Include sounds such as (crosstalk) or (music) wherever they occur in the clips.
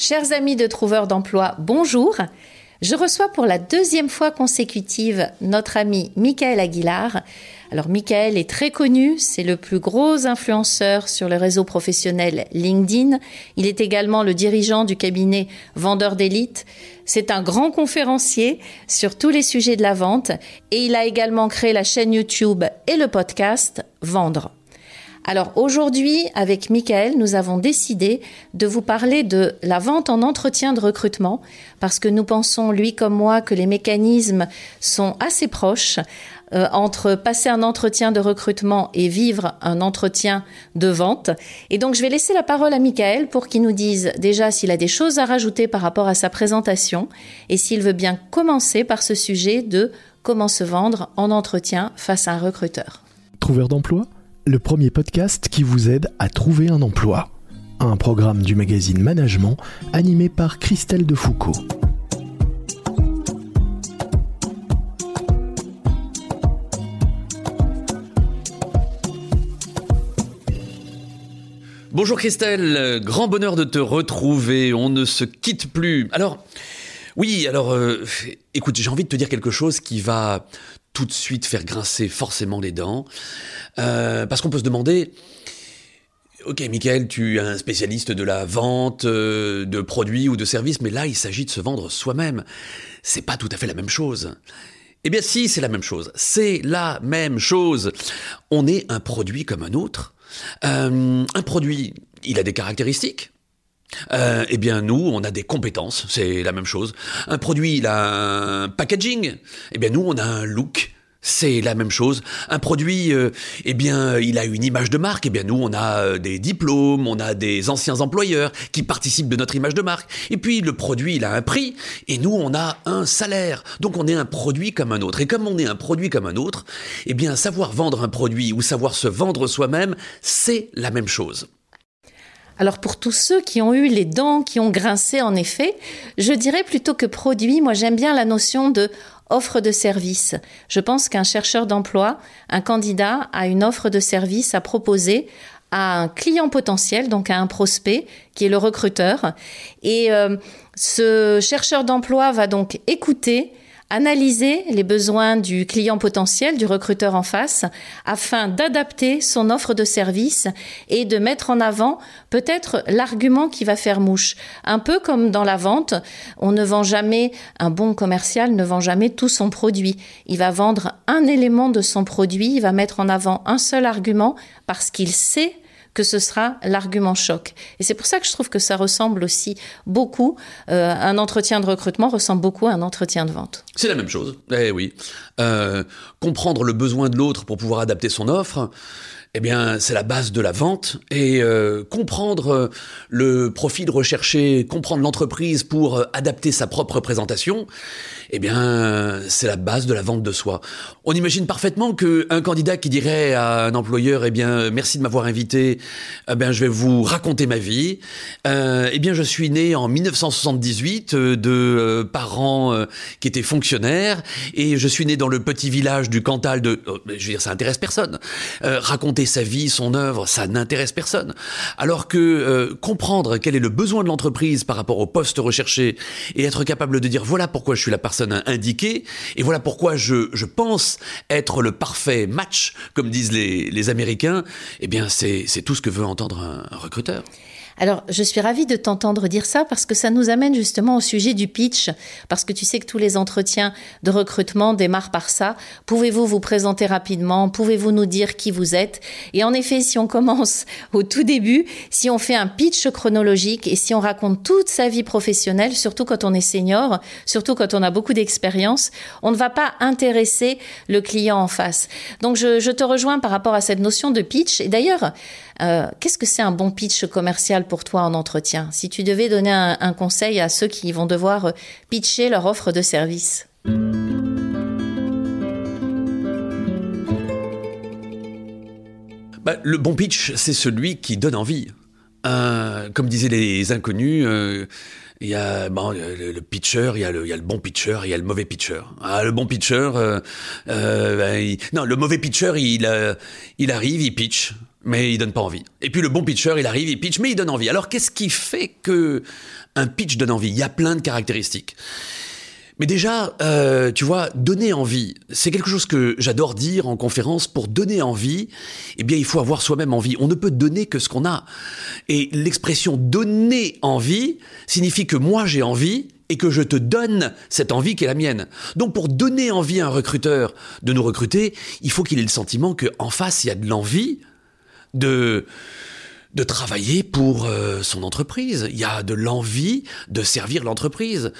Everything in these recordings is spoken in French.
Chers amis de Trouveurs d'emploi, bonjour. Je reçois pour la deuxième fois consécutive notre ami Michael Aguilar. Alors Michael est très connu, c'est le plus gros influenceur sur le réseau professionnel LinkedIn. Il est également le dirigeant du cabinet Vendeur d'élite. C'est un grand conférencier sur tous les sujets de la vente et il a également créé la chaîne YouTube et le podcast Vendre. Alors aujourd'hui, avec Michael, nous avons décidé de vous parler de la vente en entretien de recrutement, parce que nous pensons, lui comme moi, que les mécanismes sont assez proches euh, entre passer un entretien de recrutement et vivre un entretien de vente. Et donc je vais laisser la parole à Michael pour qu'il nous dise déjà s'il a des choses à rajouter par rapport à sa présentation et s'il veut bien commencer par ce sujet de comment se vendre en entretien face à un recruteur. Trouveur d'emploi? Le premier podcast qui vous aide à trouver un emploi. Un programme du magazine Management animé par Christelle Defoucault. Bonjour Christelle, grand bonheur de te retrouver, on ne se quitte plus. Alors, oui, alors, euh, écoute, j'ai envie de te dire quelque chose qui va tout de suite faire grincer forcément les dents. Euh, parce qu'on peut se demander, ok Michael, tu es un spécialiste de la vente euh, de produits ou de services, mais là il s'agit de se vendre soi-même. C'est pas tout à fait la même chose. Eh bien si, c'est la même chose. C'est la même chose. On est un produit comme un autre. Euh, un produit, il a des caractéristiques. eh bien, nous, on a des compétences, c'est la même chose. Un produit, il a un packaging. Eh bien, nous, on a un look. C'est la même chose. Un produit, euh, eh bien, il a une image de marque. Eh bien, nous, on a euh, des diplômes, on a des anciens employeurs qui participent de notre image de marque. Et puis, le produit, il a un prix. Et nous, on a un salaire. Donc, on est un produit comme un autre. Et comme on est un produit comme un autre, eh bien, savoir vendre un produit ou savoir se vendre soi-même, c'est la même chose. Alors pour tous ceux qui ont eu les dents qui ont grincé en effet, je dirais plutôt que produit, moi j'aime bien la notion de offre de service. Je pense qu'un chercheur d'emploi, un candidat a une offre de service à proposer à un client potentiel, donc à un prospect qui est le recruteur. Et euh, ce chercheur d'emploi va donc écouter analyser les besoins du client potentiel, du recruteur en face, afin d'adapter son offre de service et de mettre en avant peut-être l'argument qui va faire mouche. Un peu comme dans la vente, on ne vend jamais, un bon commercial ne vend jamais tout son produit. Il va vendre un élément de son produit, il va mettre en avant un seul argument parce qu'il sait que ce sera l'argument choc. Et c'est pour ça que je trouve que ça ressemble aussi beaucoup, euh, un entretien de recrutement ressemble beaucoup à un entretien de vente. C'est la même chose, eh oui. Euh, comprendre le besoin de l'autre pour pouvoir adapter son offre, eh bien, c'est la base de la vente. Et euh, comprendre euh, le profil recherché, comprendre l'entreprise pour adapter sa propre présentation, eh bien, c'est la base de la vente de soi. On imagine parfaitement qu'un candidat qui dirait à un employeur, eh bien, merci de m'avoir invité, eh bien, je vais vous raconter ma vie. eh bien, je suis né en 1978 de parents qui étaient fonctionnaires et je suis né dans le petit village du Cantal de, oh, je veux dire, ça intéresse personne. raconter sa vie, son œuvre, ça n'intéresse personne. Alors que euh, comprendre quel est le besoin de l'entreprise par rapport au poste recherché et être capable de dire voilà pourquoi je suis la et voilà pourquoi je, pense être le parfait match, comme disent les, les Américains, eh bien c'est tout ce que veut entendre un recruteur. Alors, je suis ravie de t'entendre dire ça parce que ça nous amène justement au sujet du pitch, parce que tu sais que tous les entretiens de recrutement démarrent par ça. Pouvez-vous vous présenter rapidement? Pouvez-vous nous dire qui vous êtes? Et en effet, si on commence (laughs) au tout début, si on fait un pitch chronologique et si on raconte toute sa vie professionnelle, surtout quand on est senior, surtout quand on a beaucoup d'expérience, on ne va pas intéresser le client en face. Donc, je, je te rejoins par rapport à cette notion de pitch. Et d'ailleurs, euh, qu'est-ce que c'est un bon pitch commercial pour toi en entretien? Si tu devais donner un, conseil à ceux qui vont devoir euh, pitcher leur offre de service bah, Le bon pitch, c'est celui qui donne envie. comme disaient les inconnus, il y a bon, le, pitcher, il y il y a le bon pitcher, il y a le mauvais pitcher. Ah, le bon pitcher, euh, euh, ben, non, le mauvais pitcher, il, euh, il arrive, il pitch, mais il donne pas envie. Et puis le bon pitcher, il arrive, il pitch, mais il donne envie. Alors qu'est-ce qui fait que un pitch donne envie? Il y a plein de caractéristiques. Mais déjà, euh, tu vois, donner envie, c'est quelque chose que j'adore dire en conférence. Pour donner envie, eh bien, il faut avoir soi-même envie. On ne peut donner que ce qu'on a. Et l'expression donner envie signifie que moi j'ai envie et que je te donne cette envie qui est la mienne. Donc pour donner envie à un recruteur de nous recruter, il faut qu'il ait le sentiment qu'en face, il y a de l'envie de de travailler pour euh, son entreprise. Il y a de l'envie de servir l'entreprise.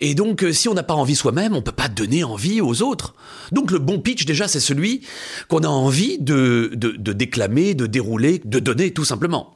Et donc, euh, si on n'a pas envie soi-même, on peut pas donner envie aux autres. Donc, le bon pitch, déjà, c'est celui qu'on a envie de, de déclamer, de dérouler, de donner, tout simplement.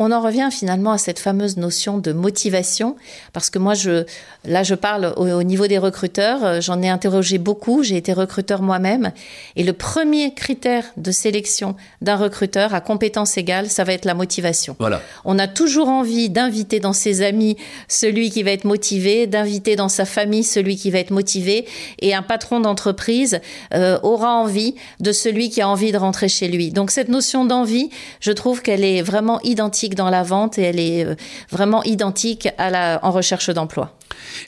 On en revient finalement à cette fameuse notion de motivation, parce que moi, je, là, je parle au, niveau des recruteurs. Euh, j'en ai interrogé beaucoup. J'ai été recruteur moi-même. Et le premier critère de sélection d'un recruteur à compétence égale, ça va être la motivation. Voilà. On a toujours envie d'inviter dans ses amis celui qui va être motivé, d'inviter dans sa famille celui qui va être motivé. Et un patron d'entreprise euh, aura envie de celui qui a envie de rentrer chez lui. Donc cette notion d'envie, je trouve qu'elle est vraiment identique dans la vente et elle est euh, vraiment identique à la, en recherche d'emploi.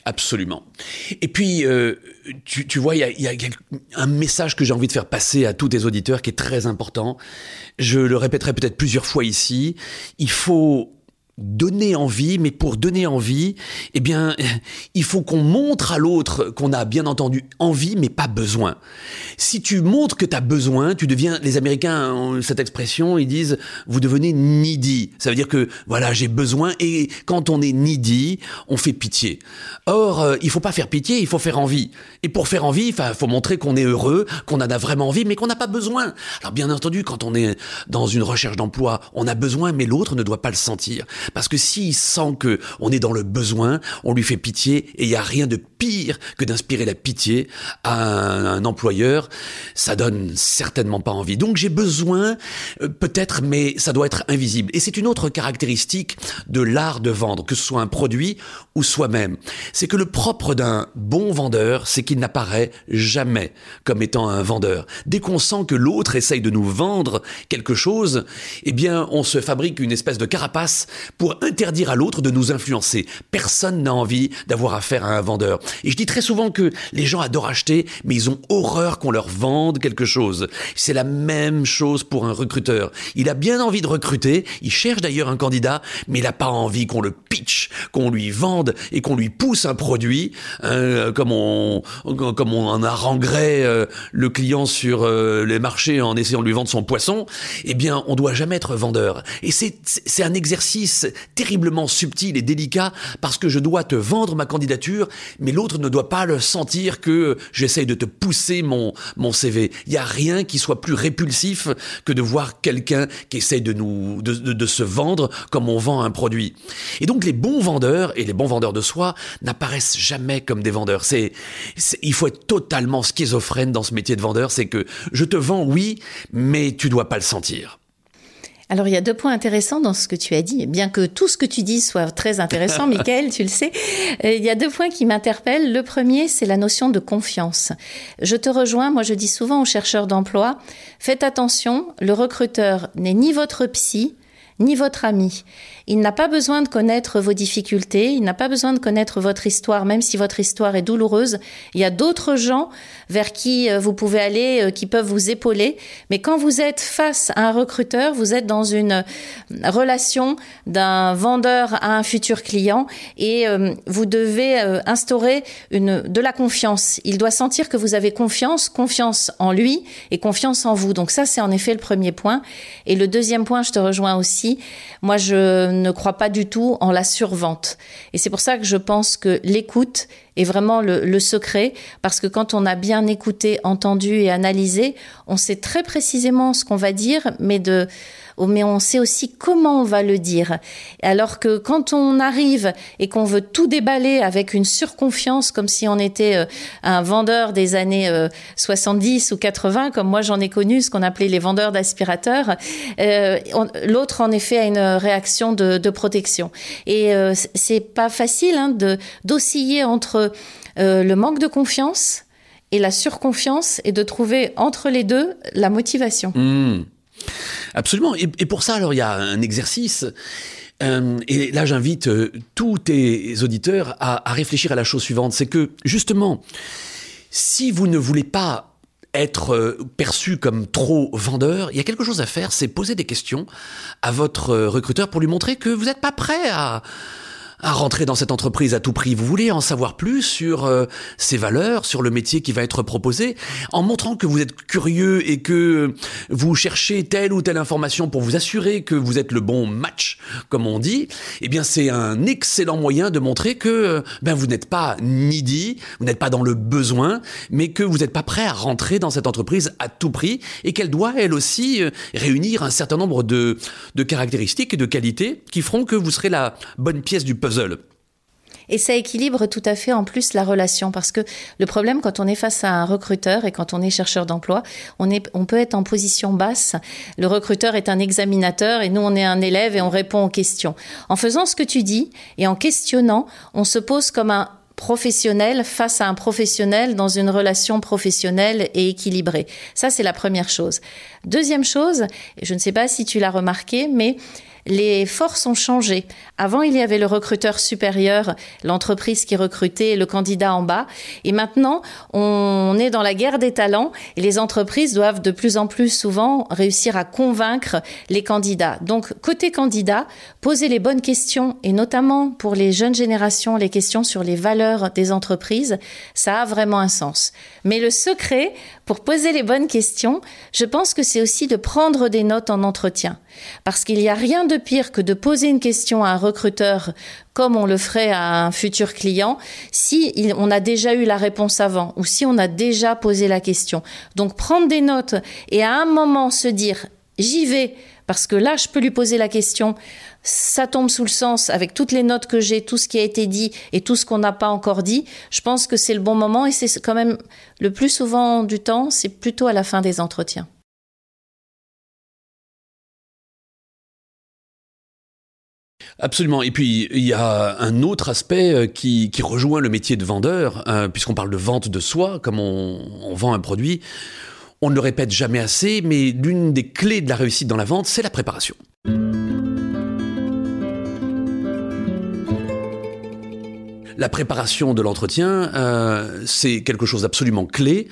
Absolument. Et puis, euh, tu, vois, il y a, un message que j'ai envie de faire passer à tous tes auditeurs qui est très important. Je le répéterai peut-être plusieurs fois ici. Il faut donner envie, mais pour donner envie, eh bien, (laughs) il faut qu'on montre à l'autre qu'on a bien entendu envie, mais pas besoin. Si tu montres que tu as besoin, tu deviens, les Américains ont cette expression, ils disent, vous devenez needy. Ça veut dire que, voilà, j'ai besoin, et quand on est needy, on fait pitié. Or, euh, il faut pas faire pitié, il faut faire envie. Et pour faire envie, il faut montrer qu'on est heureux, qu'on en a vraiment envie, mais qu'on n'a pas besoin. Alors, bien entendu, quand on est dans une recherche d'emploi, on a besoin, mais l'autre ne doit pas le sentir. Parce que s'il sent que on est dans le besoin, on lui fait pitié et il n'y a rien de pire que d'inspirer la pitié à un, employeur. Ça donne certainement pas envie. Donc j'ai besoin, euh, peut-être, mais ça doit être invisible. Et c'est une autre caractéristique de l'art de vendre, que ce soit un produit ou soi-même. C'est que le propre d'un bon vendeur, c'est qu'il n'apparaît jamais comme étant un vendeur. Dès qu'on sent que l'autre essaye de nous vendre quelque chose, eh bien, on se fabrique une espèce de carapace pour interdire à l'autre de nous influencer. Personne n'a envie d'avoir affaire à un vendeur. Et je dis très souvent que les gens adorent acheter, mais ils ont horreur qu'on leur vende quelque chose. C'est la même chose pour un recruteur. Il a bien envie de recruter, il cherche d'ailleurs un candidat, mais il n'a pas envie qu'on le pitch, qu'on lui vende et qu'on lui pousse un produit, hein, comme on comme on en haranguerait euh, le client sur euh, les marchés en essayant de lui vendre son poisson. Eh bien, on doit jamais être vendeur. Et c'est c'est un exercice terriblement subtil et délicat parce que je dois te vendre ma candidature, mais l'autre ne doit pas le sentir que j'essaye de te pousser mon, mon CV. Il n'y a rien qui soit plus répulsif que de voir quelqu'un qui essaye de nous, de, de, se vendre comme on vend un produit. Et donc les bons vendeurs et les bons vendeurs de soi n'apparaissent jamais comme des vendeurs. C'est, il faut être totalement schizophrène dans ce métier de vendeur. C'est que je te vends, oui, mais tu dois pas le sentir. Alors il y a deux points intéressants dans ce que tu as dit, bien que tout ce que tu dis soit très intéressant, (laughs) Michael, tu le sais. Euh, il y a deux points qui m'interpellent. Le premier, c'est la notion de confiance. Je te rejoins, moi je dis souvent aux chercheurs d'emploi, faites attention, le recruteur n'est ni votre psy, ni votre ami. Il n'a pas besoin de connaître vos difficultés, il n'a pas besoin de connaître votre histoire, même si votre histoire est douloureuse. Il y a d'autres gens vers qui euh, vous pouvez aller, euh, qui peuvent vous épauler. Mais quand vous êtes face à un recruteur, vous êtes dans une euh, relation d'un vendeur à un futur client et vous devez instaurer de la confiance. Il doit sentir que vous avez confiance, confiance en lui et confiance en vous. Donc ça, c'est en effet le premier point. Et le deuxième point, je te rejoins aussi. Moi, je ne crois pas du tout en la survente. Et c'est pour ça que je pense que l'écoute est vraiment le, secret, parce que quand on a bien écouté, entendu et analysé, on sait très précisément ce qu'on va dire, mais de mais on sait aussi comment on va le dire. Alors que quand on arrive et qu'on veut tout déballer avec une surconfiance, comme si on était euh, un vendeur des années 70 euh, ou 80, comme moi j'en ai connu, ce qu'on appelait les vendeurs d'aspirateurs, euh, l'autre en effet a une réaction de, protection. Et c'est pas facile hein, d'osciller entre le manque de confiance et la surconfiance et de trouver entre les deux la motivation. Mmh. Absolument. Et, pour ça, alors, il y a un exercice. Euh, et là, j'invite euh, tous tes auditeurs à, réfléchir à la chose suivante. C'est que, justement, si vous ne voulez pas être euh, perçu comme trop vendeur, il y a quelque chose à faire, c'est poser des questions à votre recruteur pour lui montrer que vous n'êtes pas prêt à, à rentrer dans cette entreprise à tout prix. Vous voulez en savoir plus sur euh, ses valeurs, sur le métier qui va être proposé, en montrant que vous êtes curieux et que vous cherchez telle ou telle information pour vous assurer que vous êtes le bon match, comme on dit. Eh bien, c'est un excellent moyen de montrer que ben vous n'êtes pas needy, vous n'êtes pas dans le besoin, mais que vous n'êtes pas prêt à rentrer dans cette entreprise à tout prix et qu'elle doit elle aussi euh, réunir un certain nombre de, de caractéristiques et de qualités qui feront que vous serez la bonne pièce du puzzle et ça équilibre tout à fait en plus la relation parce que le problème quand on est face à un recruteur et quand on est chercheur d'emploi, on, on peut être en position basse. Le recruteur est un examinateur et nous on est un élève et on répond aux questions. En faisant ce que tu dis et en questionnant, on se pose comme un professionnel face à un professionnel dans une relation professionnelle et équilibrée. Ça, c'est la première chose. Deuxième chose, je ne sais pas si tu l'as remarqué, mais les forces ont changé. Avant, il y avait le recruteur supérieur, l'entreprise qui recrutait, le candidat en bas. Et maintenant, on est dans la guerre des talents et les entreprises doivent de plus en plus souvent réussir à convaincre les candidats. Donc, côté candidat, poser les bonnes questions et notamment pour les jeunes générations, les questions sur les valeurs des entreprises, ça a vraiment un sens. Mais le secret pour poser les bonnes questions, je pense que c'est aussi de prendre des notes en entretien. Parce qu'il n'y a rien de pire que de poser une question à un recruteur comme on le ferait à un futur client si on a déjà eu la réponse avant ou si on a déjà posé la question. Donc prendre des notes et à un moment se dire j'y vais parce que là je peux lui poser la question ça tombe sous le sens avec toutes les notes que j'ai, tout ce qui a été dit et tout ce qu'on n'a pas encore dit, je pense que c'est le bon moment et c'est quand même le plus souvent du temps, c'est plutôt à la fin des entretiens. Absolument. Et puis, il y a un autre aspect euh, qui, rejoint le métier de vendeur, euh, puisqu'on parle de vente de soi, comme on, vend un produit. On ne le répète jamais assez, mais l'une des clés de la réussite dans la vente, c'est la préparation. La préparation de l'entretien, euh, c'est quelque chose d'absolument clé.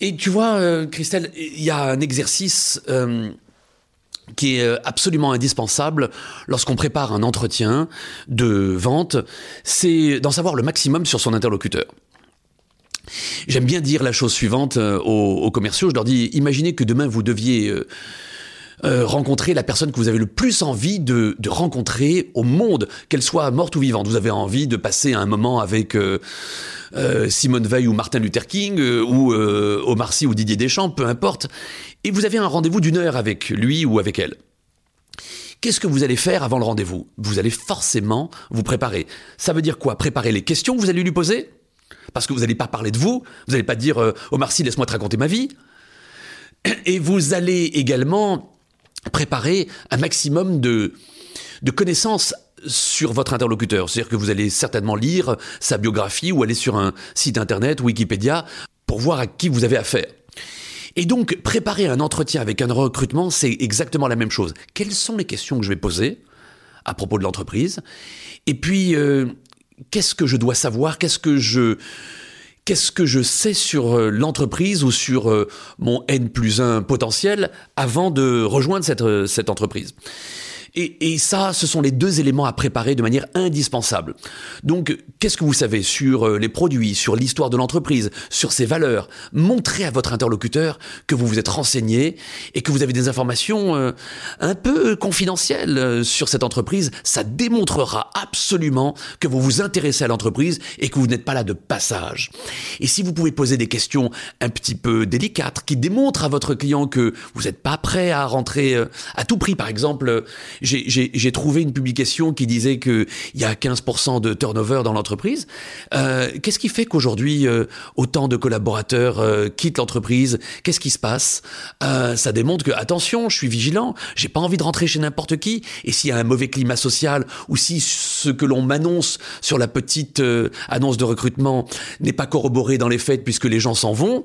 Et tu vois, Christelle, il y a un exercice qui est euh, absolument indispensable lorsqu'on prépare un entretien de vente, c'est d'en savoir le maximum sur son interlocuteur. J'aime bien dire la chose suivante euh, aux, commerciaux, je leur dis, imaginez que demain vous deviez euh, rencontrer la personne que vous avez le plus envie de, rencontrer au monde, qu'elle soit morte ou vivante. Vous avez envie de passer un moment avec Simone Veil ou Martin Luther King ou Omar Sy ou Didier Deschamps, peu importe et vous avez un rendez-vous d'une heure avec lui ou avec elle. Qu'est-ce que vous allez faire avant le rendez-vous? Vous allez forcément vous préparer. Ça veut dire quoi? Préparer les questions que vous allez lui poser? Parce que vous n'allez pas parler de vous, vous n'allez pas dire euh, Omar Sy, laisse-moi te raconter ma vie. Et vous allez également préparer un maximum de, de connaissances sur votre interlocuteur. C'est-à-dire que vous allez certainement lire sa biographie ou aller sur un site internet, Wikipédia, pour voir à qui vous avez affaire. Et donc, préparer un entretien avec un recrutement, c'est exactement la même chose. Quelles sont les questions que je vais poser à propos de l'entreprise? Et puis, euh, qu'est-ce que je dois savoir? Qu'est-ce que je... Qu'est-ce que je sais sur euh, l'entreprise ou sur euh, mon N plus 1 potentiel avant de rejoindre cette, cette entreprise? Et, et, ça, ce sont les deux éléments à préparer de manière indispensable. Donc, qu'est-ce que vous savez sur euh, les produits, sur l'histoire de l'entreprise, sur ses valeurs? Montrez à votre interlocuteur que vous vous êtes renseigné et que vous avez des informations euh, un peu confidentielles euh, sur cette entreprise. Ça démontrera absolument que vous vous intéressez à l'entreprise et que vous n'êtes pas là de passage. Et si vous pouvez poser des questions un petit peu délicates qui démontrent à votre client que vous n'êtes pas prêt à rentrer à tout prix, par exemple, j'ai trouvé une publication qui disait qu'il y a 15% de turnover dans l'entreprise. Euh, Qu'est-ce qui fait qu'aujourd'hui, euh, autant de collaborateurs euh, quittent l'entreprise? Qu'est-ce qui se passe? Euh, Ça démontre que, attention, je suis vigilant, j'ai pas envie de rentrer chez n'importe qui. Et s'il y a un mauvais climat social, ou si ce que l'on m'annonce sur la petite euh, annonce de recrutement n'est pas corroboré dans les faits puisque les gens s'en vont,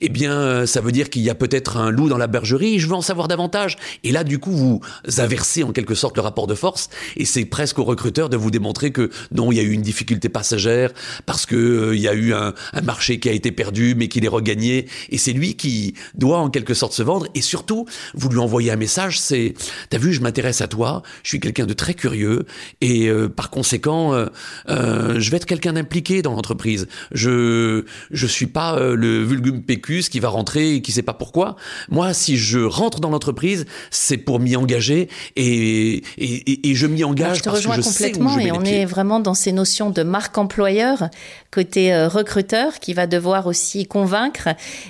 eh bien, ça veut dire qu'il y a peut-être un loup dans la bergerie, je veux en savoir davantage. Et là, du coup, vous inversez en quelque sorte le rapport de force. Et c'est presque au recruteur de vous démontrer que non, il y a eu une difficulté passagère parce que euh, il y a eu un, marché qui a été perdu mais qu'il est regagné. Et c'est lui qui doit en quelque sorte se vendre. Et surtout vous lui envoyez un message c'est t'as vu je m'intéresse à toi je suis quelqu'un de très curieux et euh, par conséquent euh, je vais être quelqu'un d'impliqué dans l'entreprise. Je je suis pas le vulgum pécus qui va rentrer et qui sait pas pourquoi. Moi si je rentre dans l'entreprise c'est pour m'y engager et et, et, et, je m'y engage je te parce rejoins que je complètement sais où je mets et on est vraiment dans ces notions de marque employeur côté euh, recruteur qui va devoir aussi convaincre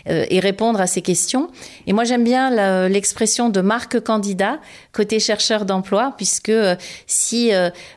euh, et répondre à ces questions. Et moi j'aime bien l'expression de marque candidat côté chercheur d'emploi puisque euh, si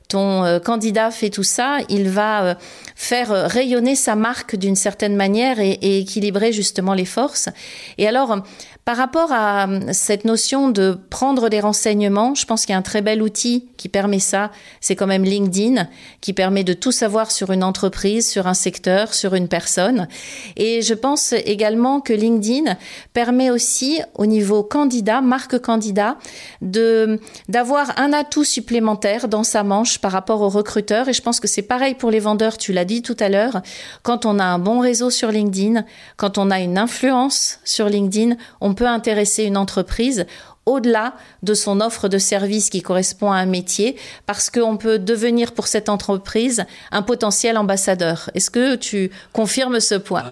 ton candidat fait tout ça, il va faire rayonner sa marque d'une certaine manière et, et équilibrer justement les forces. Et alors par rapport à euh, cette notion de prendre des renseignements, je pense qu'il y a un très bel outil qui permet ça. C'est quand même LinkedIn, qui permet de tout savoir sur une entreprise, sur un secteur, sur une personne. Et je pense également que LinkedIn permet aussi, au niveau candidat, marque candidat, d'avoir un atout supplémentaire dans sa manche par rapport aux recruteurs. Et je pense que c'est pareil pour les vendeurs. Tu l'as dit tout à l'heure. Quand on a un bon réseau sur LinkedIn, quand on a une influence sur LinkedIn, on peut intéresser une entreprise au-delà de son offre de service qui correspond à un métier, parce qu'on peut devenir pour cette entreprise un potentiel ambassadeur. Est-ce que tu confirmes ce point?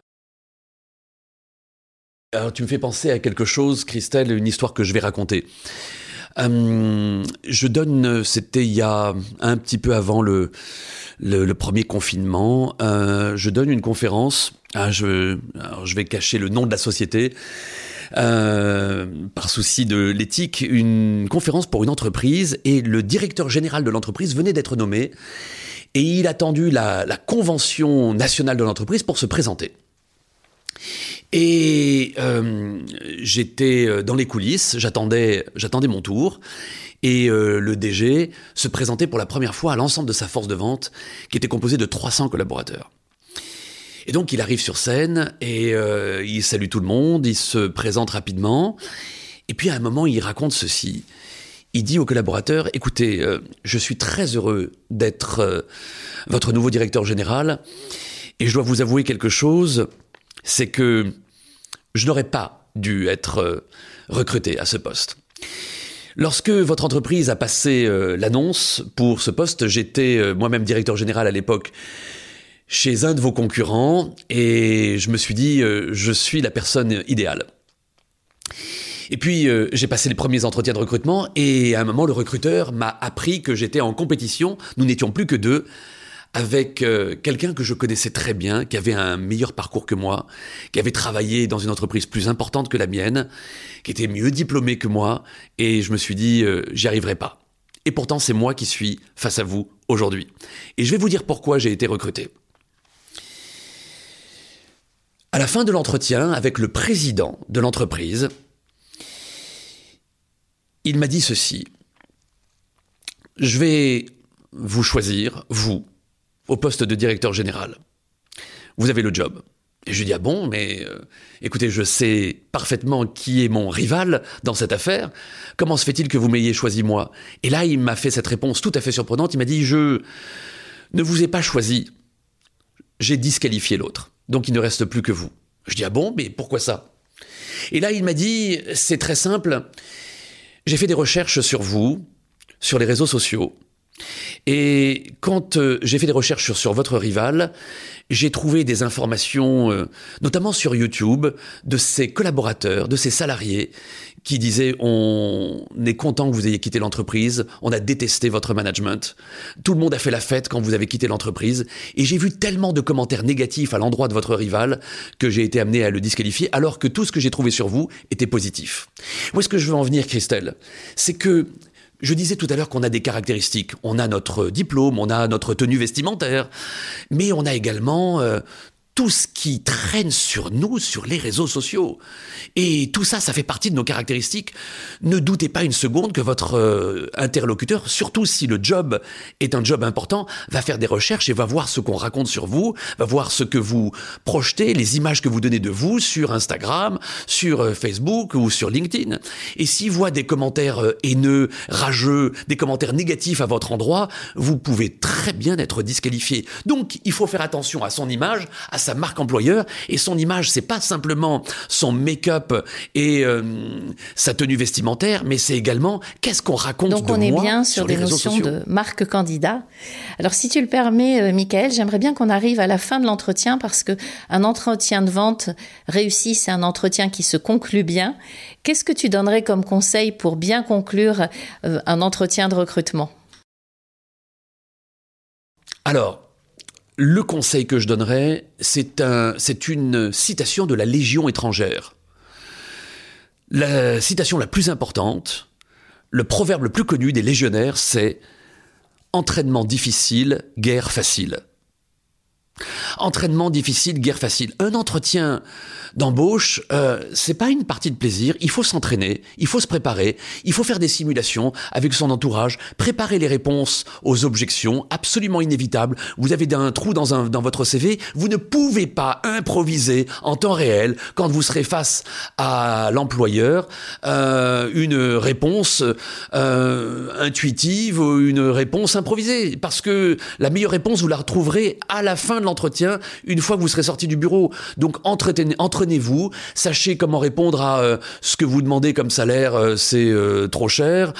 Alors, tu me fais penser à quelque chose, Christelle, une histoire que je vais raconter. Euh, je donne, c'était il y a un petit peu avant le, premier confinement, euh, je donne une conférence. Ah, je vais cacher le nom de la société. Euh, par souci de l'éthique, une conférence pour une entreprise et le directeur général de l'entreprise venait d'être nommé et il a attendu la, convention nationale de l'entreprise pour se présenter. Et euh, j'étais dans les coulisses, j'attendais, j'attendais mon tour. Et euh, le DG se présentait pour la première fois à l'ensemble de sa force de vente, qui était composée de 300 collaborateurs. Et donc il arrive sur scène et euh, il salue tout le monde, il se présente rapidement. Et puis à un moment, il raconte ceci. Il dit aux collaborateurs, écoutez, euh, je suis très heureux d'être euh, votre nouveau directeur général. Et je dois vous avouer quelque chose, c'est que je n'aurais pas dû être recruté à ce poste. Lorsque votre entreprise a passé l'annonce pour ce poste, j'étais moi-même directeur général à l'époque chez un de vos concurrents et je me suis dit, euh, je suis la personne idéale. Et puis euh, j'ai passé les premiers entretiens de recrutement et à un moment le recruteur m'a appris que j'étais en compétition, nous n'étions plus que deux, avec euh, quelqu'un que je connaissais très bien, qui avait un meilleur parcours que moi, qui avait travaillé dans une entreprise plus importante que la mienne, qui était mieux diplômé que moi, et je me suis dit, j'y arriverai pas. Et pourtant, c'est moi qui suis face à vous aujourd'hui. Et je vais vous dire pourquoi j'ai été recruté. À la fin de l'entretien avec le président de l'entreprise, il m'a dit ceci. Je vais vous choisir, vous, au poste de directeur général. Vous avez le job. Et je lui dis, ah bon, mais euh, écoutez, je sais parfaitement qui est mon rival dans cette affaire. Comment se fait-il que vous m'ayez choisi moi? Et là, il m'a fait cette réponse tout à fait surprenante. Il m'a dit, je ne vous ai pas choisi. J'ai disqualifié l'autre. Donc il ne reste plus que vous. Je dis, ah bon, mais pourquoi ça? Et là, il m'a dit, c'est très simple. J'ai fait des recherches sur vous, sur les réseaux sociaux. Et quand euh, j'ai fait des recherches sur, votre rival, j'ai trouvé des informations, euh, notamment sur YouTube, de ses collaborateurs, de ses salariés, qui disaient on est content que vous ayez quitté l'entreprise, on a détesté votre management, tout le monde a fait la fête quand vous avez quitté l'entreprise, et j'ai vu tellement de commentaires négatifs à l'endroit de votre rival que j'ai été amené à le disqualifier, alors que tout ce que j'ai trouvé sur vous était positif. Où est-ce que je veux en venir, Christelle C'est que je disais tout à l'heure qu'on a des caractéristiques. On a notre diplôme, on a notre tenue vestimentaire, mais on a également euh, tout ce qui traîne sur nous sur les réseaux sociaux. Et tout ça, ça fait partie de nos caractéristiques. Ne doutez pas une seconde que votre euh, interlocuteur, surtout si le job est un job important, va faire des recherches et va voir ce qu'on raconte sur vous, va voir ce que vous projetez, les images que vous donnez de vous sur Instagram, sur euh, Facebook ou sur LinkedIn. Et s'il voit des commentaires euh, haineux, rageux, des commentaires négatifs à votre endroit, vous pouvez très bien être disqualifié. Donc, il faut faire attention à son image, à sa marque employeur et son image, c'est pas simplement son make-up et euh, sa tenue vestimentaire, mais c'est également qu'est-ce qu'on raconte Donc on est bien sur, des notions de marque candidat. Alors si tu le permets, euh, Michael, j'aimerais bien qu'on arrive à la fin de l'entretien parce que un entretien de vente réussi, c'est un entretien qui se conclut bien. Qu'est-ce que tu donnerais comme conseil pour bien conclure euh, un entretien de recrutement? Alors, le conseil que je donnerais, c'est un, une citation de la Légion étrangère. La citation la plus importante, le proverbe le plus connu des légionnaires, c'est Entraînement difficile, guerre facile. Entraînement difficile, guerre facile. Un entretien d'embauche, euh, c'est pas une partie de plaisir. Il faut s'entraîner, il faut se préparer, il faut faire des simulations avec son entourage, préparer les réponses aux objections, absolument inévitables. Vous avez un trou dans, un, dans votre CV, vous ne pouvez pas improviser en temps réel quand vous serez face à l'employeur euh, une réponse euh, intuitive ou une réponse improvisée, parce que la meilleure réponse vous la retrouverez à la fin de l'entretien, une fois que vous serez sorti du bureau. Donc entretenez, entretenez vous sachez comment répondre à euh, ce que vous demandez comme salaire, euh, c'est euh, trop cher,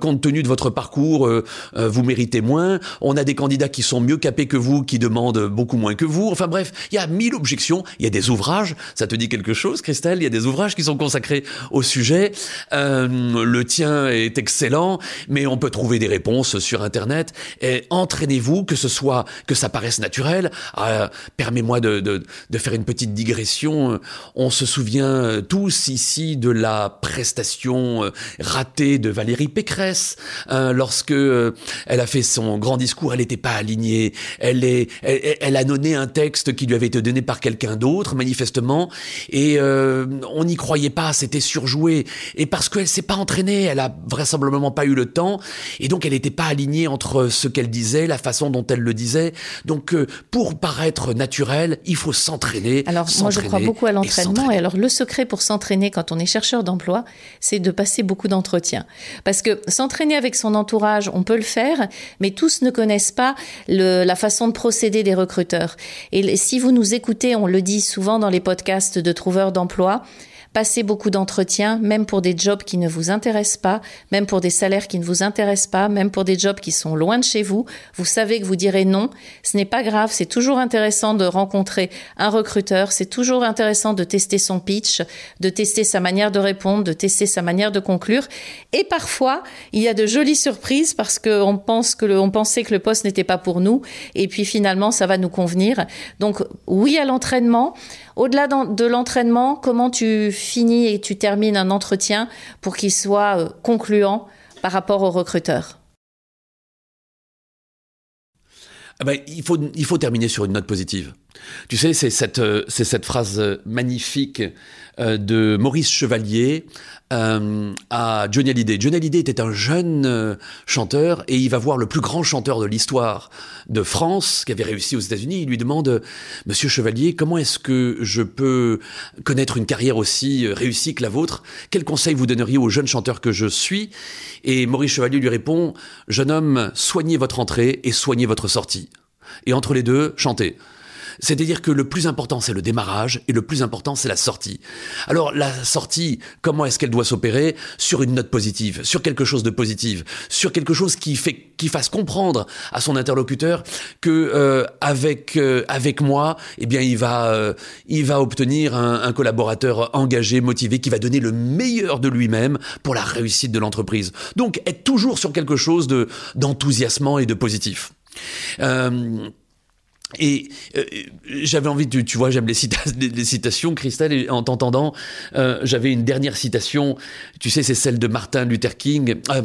compte tenu de votre parcours, vous méritez moins, on a des candidats qui sont mieux capés que vous, qui demandent beaucoup moins que vous, enfin bref, il y a mille objections, il y a des ouvrages, ça te dit quelque chose Christelle, il y a des ouvrages qui sont consacrés au sujet, le tien est excellent, mais on peut trouver des réponses sur Internet, et entraînez-vous, que ce soit, que ça paraisse naturel, permets-moi de, de, de faire une petite digression euh, on se souvient euh, tous ici de la prestation euh, ratée de Valérie Pécresse hein, lorsque elle a fait son grand discours. Elle n'était pas alignée. Elle est, elle, a donné un texte qui lui avait été donné par quelqu'un d'autre, manifestement, et on n'y croyait pas. C'était surjoué. Et parce qu'elle s'est pas entraînée, elle a vraisemblablement pas eu le temps, et donc elle n'était pas alignée entre ce qu'elle disait, la façon dont elle le disait. Donc, pour paraître naturel, il faut s'entraîner. Alors, moi, je crois beaucoup à l'entraînement. Et, alors, le secret pour s'entraîner quand on est chercheur d'emploi, c'est de passer beaucoup d'entretiens. Parce que s'entraîner avec son entourage, on peut le faire, mais tous ne connaissent pas la façon de procéder des recruteurs. Et si vous nous écoutez, on le dit souvent dans les podcasts de trouveurs d'emploi, Passez beaucoup d'entretiens, même pour des jobs qui ne vous intéressent pas, même pour des salaires qui ne vous intéressent pas, même pour des jobs qui sont loin de chez vous. Vous savez que vous direz non. Ce n'est pas grave. C'est toujours intéressant de rencontrer un recruteur. C'est toujours intéressant de tester son pitch, de tester sa manière de répondre, de tester sa manière de conclure. Et parfois, il y a de jolies surprises parce qu'on pense que on pensait que le poste n'était pas pour nous. Et puis finalement, ça va nous convenir. Donc, oui à l'entraînement. Au-delà de l'entraînement, comment tu finis et tu termines un entretien pour qu'il soit euh, concluant par rapport au recruteur? Ah ben, il, faut, terminer sur une note positive. Tu sais, c'est cette, euh, phrase magnifique euh, de Maurice Chevalier euh, à Johnny Hallyday. Johnny Hallyday était un jeune euh, chanteur et il va voir le plus grand chanteur de l'histoire de France qui avait réussi aux États-Unis. Il lui demande Monsieur Chevalier, comment est-ce que je peux connaître une carrière aussi réussie que la vôtre? Quel conseil vous donneriez au jeune chanteur que je suis? Et Maurice Chevalier lui répond Jeune homme, soignez votre entrée et soignez votre sortie. Et entre les deux, chantez. C'est-à-dire que le plus important, c'est le démarrage et le plus important, c'est la sortie. Alors, la sortie, comment est-ce qu'elle doit s'opérer? Sur une note positive, sur quelque chose de positif, sur quelque chose qui fait, qui fasse comprendre à son interlocuteur que euh, avec euh, avec moi, eh bien, il va euh, il va obtenir un, un collaborateur engagé, motivé, qui va donner le meilleur de lui-même pour la réussite de l'entreprise. Donc, être toujours sur quelque chose de d'enthousiasmant et de positif. Euh, et euh, j'avais envie, de, tu vois, j'aime les, citations, Christelle, et en t'entendant, euh, j'avais une dernière citation, tu sais, c'est celle de Martin Luther King. Euh,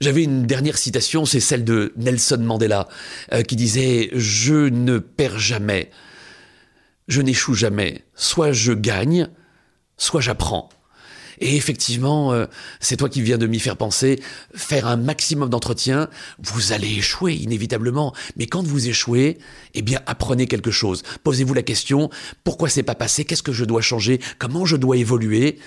j'avais une dernière citation, c'est celle de Nelson Mandela, euh, qui disait Je ne perds jamais, je n'échoue jamais, soit je gagne, soit j'apprends. Et effectivement, euh, c'est toi qui viens de m'y faire penser, faire un maximum d'entretien, vous allez échouer inévitablement. Mais quand vous échouez, eh bien, apprenez quelque chose. Posez-vous la question, pourquoi c'est pas passé? Qu'est-ce que je dois changer? Comment je dois évoluer?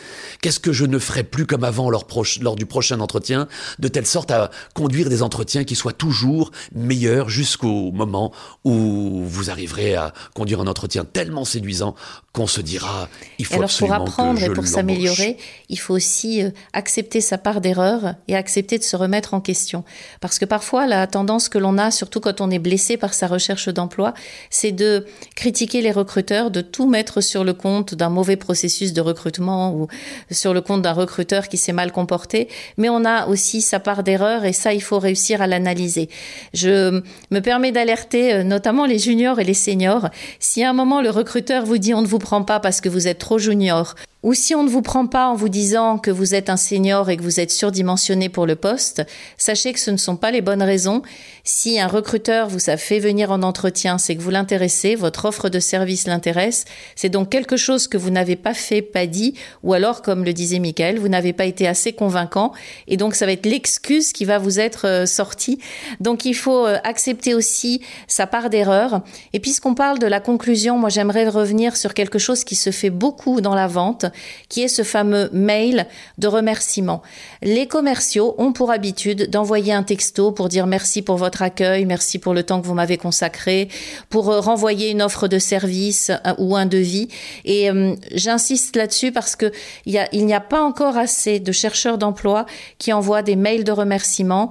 Qu'est-ce que je ne ferai plus comme avant lors, lors du prochain entretien? De telle sorte à conduire des entretiens qui soient toujours meilleurs jusqu'au moment où vous arriverez à conduire un entretien tellement séduisant qu'on se dira, il faut alors absolument pour apprendre que je et pour s'améliorer, il faut aussi euh, accepter sa part d'erreur et accepter de se remettre en question. Parce que parfois, la tendance que l'on a, surtout quand on est blessé par sa recherche d'emploi, c'est de critiquer les recruteurs, de tout mettre sur le compte d'un mauvais processus de recrutement ou sur le compte d'un recruteur qui s'est mal comporté. Mais on a aussi sa part d'erreur et ça, il faut réussir à l'analyser. Je me permets d'alerter euh, notamment les juniors et les seniors. Si à un moment le recruteur vous dit on ne vous prend pas parce que vous êtes trop junior, ou si on ne vous prend pas en vous disant que vous êtes un senior et que vous êtes surdimensionné pour le poste, sachez que ce ne sont pas les bonnes raisons. Si un recruteur vous a fait venir en entretien, c'est que vous l'intéressez, votre offre de service l'intéresse, c'est donc quelque chose que vous n'avez pas fait, pas dit, ou alors, comme le disait Michael, vous n'avez pas été assez convaincant, et donc ça va être l'excuse qui va vous être euh, sortie. Donc il faut euh, accepter aussi sa part d'erreur. Et puisqu'on parle de la conclusion, moi j'aimerais revenir sur quelque chose qui se fait beaucoup dans la vente, qui est ce fameux mail de remerciement. Les commerciaux ont pour habitude d'envoyer un texto pour dire merci pour votre accueil, merci pour le temps que vous m'avez consacré, pour euh, renvoyer une offre de service euh, ou un devis. Et euh, j'insiste là-dessus parce que n'y a pas encore assez de chercheurs d'emploi qui envoient des mails de remerciement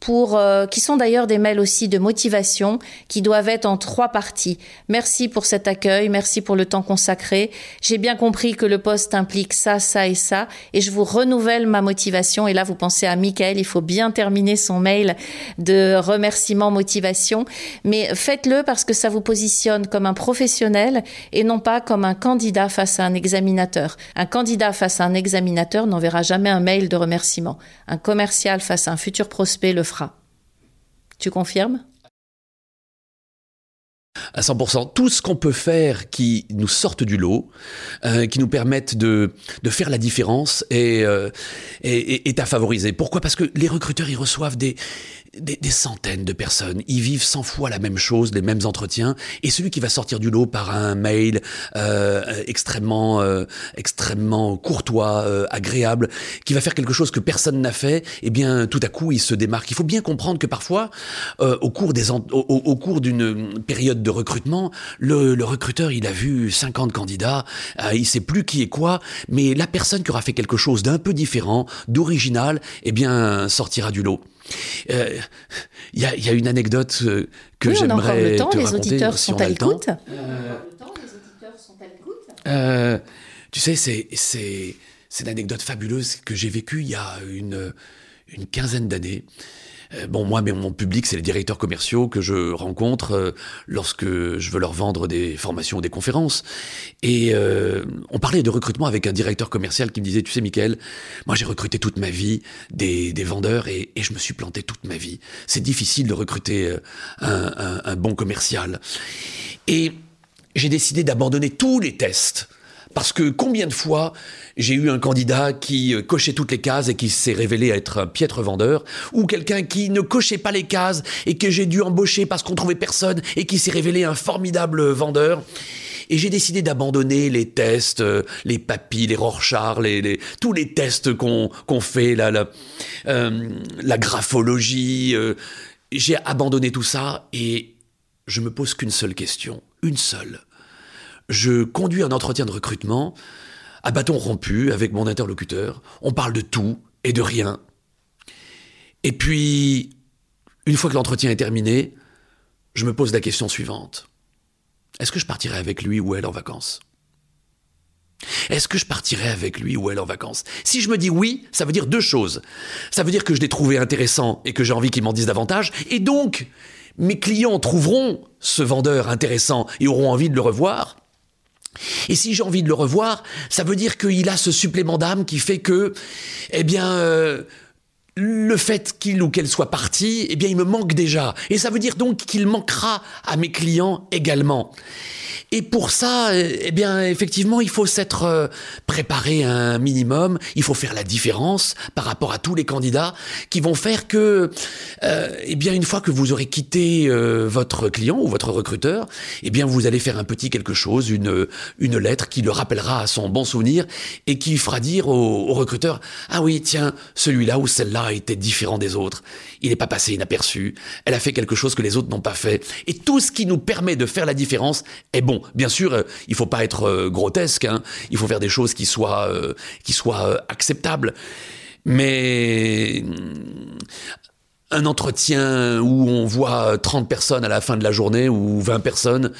pour euh, qui sont d'ailleurs des mails aussi de motivation qui doivent être en trois parties. Merci pour cet accueil, merci pour le temps consacré. J'ai bien compris que le poste implique ça, ça et ça et je vous renouvelle ma motivation et là vous pensez à Michael, il faut bien terminer son mail de remerciement motivation mais faites-le parce que ça vous positionne comme un professionnel et non pas comme un candidat face à un examinateur. Un candidat face à un examinateur n'enverra jamais un mail de remerciement. Un commercial face à un futur prospect le Tu confirmes? À 100%. Tout ce qu'on peut faire qui nous sorte du lot, euh, qui nous permette de, de faire la différence est, euh, est, est, à favoriser. Pourquoi? Parce que les recruteurs, ils reçoivent des, des, des, centaines de personnes. Ils vivent cent fois la même chose, les mêmes entretiens. Et celui qui va sortir du lot par un mail euh, extrêmement, euh, extrêmement courtois, euh, agréable, qui va faire quelque chose que personne n'a fait, eh bien, tout à coup, il se démarque. Il faut bien comprendre que parfois, euh, au cours des, au, au, cours d'une période de recrutement, le, le, recruteur, il a vu 50 candidats, euh, il sait plus qui est quoi, mais la personne qui aura fait quelque chose d'un peu différent, d'original, eh bien, sortira du lot. Il euh, y, a, y, a, une anecdote euh, que oui, j'aimerais te les raconter. Auditeurs si sont à l'écoute. Euh, tu sais, c'est c'est c'est une anecdote fabuleuse que j'ai vécue il y a une une quinzaine d'années. Euh, bon, moi, mais mon public, c'est les directeurs commerciaux que je rencontre euh, lorsque je veux leur vendre des formations ou des conférences. Et euh, on parlait de recrutement avec un directeur commercial qui me disait, tu sais, Michael, moi j'ai recruté toute ma vie des, vendeurs et, je me suis planté toute ma vie. C'est difficile de recruter un, un bon commercial. Et j'ai décidé d'abandonner tous les tests parce que combien de fois j'ai eu un candidat qui euh, cochait toutes les cases et qui s'est révélé être un piètre vendeur, ou quelqu'un qui ne cochait pas les cases et que j'ai dû embaucher parce qu'on trouvait personne et qui s'est révélé un formidable vendeur. Et j'ai décidé d'abandonner les tests, euh, les papilles, les Rorschach, les, les, tous les tests qu'on qu'on fait, la, la, euh, la graphologie. Euh, j'ai abandonné tout ça et je me pose qu'une seule question, une seule. Je conduis un entretien de recrutement à bâton rompu avec mon interlocuteur. On parle de tout et de rien. Et puis, une fois que l'entretien est terminé, je me pose la question suivante. Est-ce que je partirai avec lui ou elle en vacances? Est-ce que je partirai avec lui ou elle en vacances? Si je me dis oui, ça veut dire deux choses. Ça veut dire que je l'ai trouvé intéressant et que j'ai envie qu'il m'en dise davantage. Et donc, mes clients trouveront ce vendeur intéressant et auront envie de le revoir. Et si j'ai envie de le revoir, ça veut dire qu'il a ce supplément d'âme qui fait que, eh bien, euh, le fait qu'il ou qu'elle soit parti, eh bien, il me manque déjà. Et ça veut dire donc qu'il manquera à mes clients également. Et pour ça, eh bien, effectivement, il faut s'être euh, préparé un minimum. Il faut faire la différence par rapport à tous les candidats qui vont faire que, euh, eh bien, une fois que vous aurez quitté euh, votre client ou votre recruteur, eh bien, vous allez faire un petit quelque chose, une une lettre qui le rappellera à son bon souvenir et qui fera dire au, au recruteur ah oui, tiens, celui-là ou celle-là a été différent des autres. Il n'est pas passé inaperçu. Elle a fait quelque chose que les autres n'ont pas fait. Et tout ce qui nous permet de faire la différence est bon bien sûr, euh, il faut pas être euh, grotesque. Hein. Il faut faire des choses qui soient euh, qui soient acceptables. Mais un entretien où on voit 30 personnes à la fin de la journée ou 20 personnes,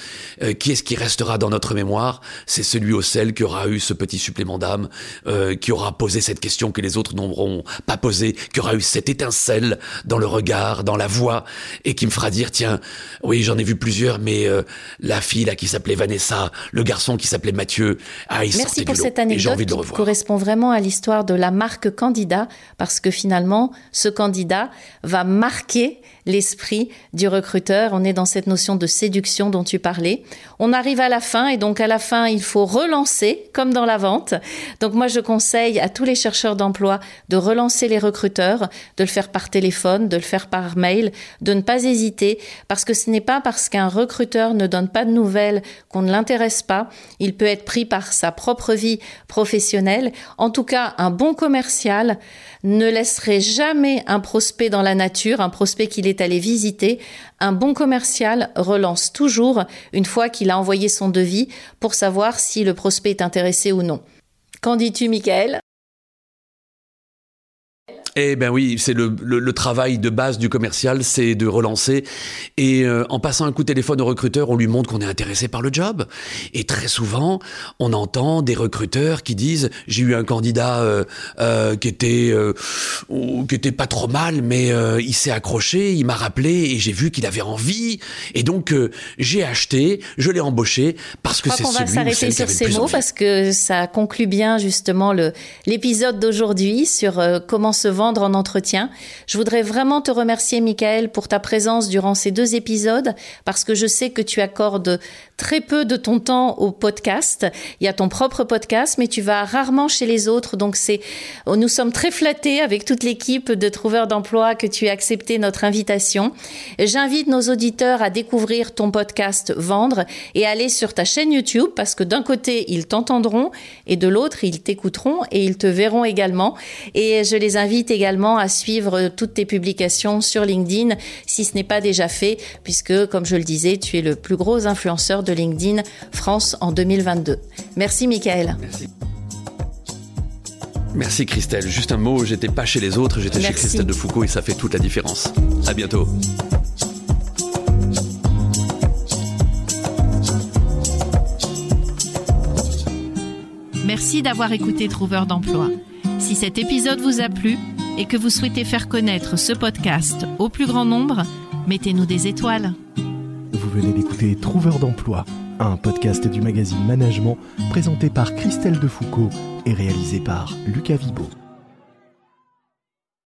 euh, qui est-ce qui restera dans notre mémoire? C'est celui au sel qui aura eu ce petit supplément d'âme, euh, qui aura posé cette question que les autres n'auront pas posée, qui aura eu cette étincelle dans le regard, dans la voix, et qui me fera dire, tiens, oui, j'en ai vu plusieurs, mais euh, la fille là qui s'appelait Vanessa, le garçon qui s'appelait Mathieu, ah, il Merci pour cette anecdote qui correspond vraiment à l'histoire de la marque candidat, parce que finalement, ce candidat va va marquer l'esprit du recruteur. On est dans cette notion de séduction dont tu parlais. On arrive à la fin et donc à la fin, il faut relancer comme dans la vente. Donc moi, je conseille à tous les chercheurs d'emploi de relancer les recruteurs, de le faire par téléphone, de le faire par mail, de ne pas hésiter parce que ce n'est pas parce qu'un recruteur ne donne pas de nouvelles qu'on ne l'intéresse pas. Il peut être pris par sa propre vie professionnelle. En tout cas, un bon commercial ne laisserait jamais un prospect dans la nature, un prospect qu'il est aller visiter, un bon commercial relance toujours une fois qu'il a envoyé son devis pour savoir si le prospect est intéressé ou non. Qu'en dis-tu, Michael? Eh ben oui, c'est le, le, travail de base du commercial, c'est de relancer. Et euh, en passant un coup de téléphone au recruteur, on lui montre qu'on est intéressé par le job. Et très souvent, on entend des recruteurs qui disent j'ai eu un candidat euh, euh, qui était qui était pas trop mal, mais il s'est accroché, il m'a rappelé et j'ai vu qu'il avait envie. Et donc j'ai acheté, je l'ai embauché parce que c'est celui. On va s'arrêter sur ces mots parce que ça conclut bien justement le l'épisode d'aujourd'hui sur comment se vendre en entretien. Je voudrais vraiment te remercier, Michael, pour ta présence durant ces deux épisodes, parce que je sais que tu accordes très peu de ton temps au podcast. Il y a ton propre podcast, mais tu vas rarement chez les autres. Donc c'est, nous sommes très flattés avec toute l'équipe de Trouveurs d'emploi que tu aies accepté notre invitation. J'invite nos auditeurs à découvrir ton podcast Vendre et aller sur ta chaîne YouTube parce que d'un côté, ils t'entendront et de l'autre, ils t'écouteront et ils te verront également. Et je les invite également à suivre toutes tes publications sur LinkedIn si ce n'est pas déjà fait puisque, comme je le disais, tu es le plus gros influenceur de LinkedIn France en 2022. Merci Michael. Merci. Merci Christelle. Juste un mot, j'étais pas chez les autres, j'étais chez Christelle de Foucault et ça fait toute la différence. À bientôt. Merci d'avoir écouté Trouveur d'emploi. Si cet épisode vous a plu et que vous souhaitez faire connaître ce podcast au plus grand nombre, mettez-nous des étoiles. Venez d'écouter Trouveur d'emploi, un podcast du magazine Management présenté par Christelle Defoucault et réalisé par Lucas Vibo.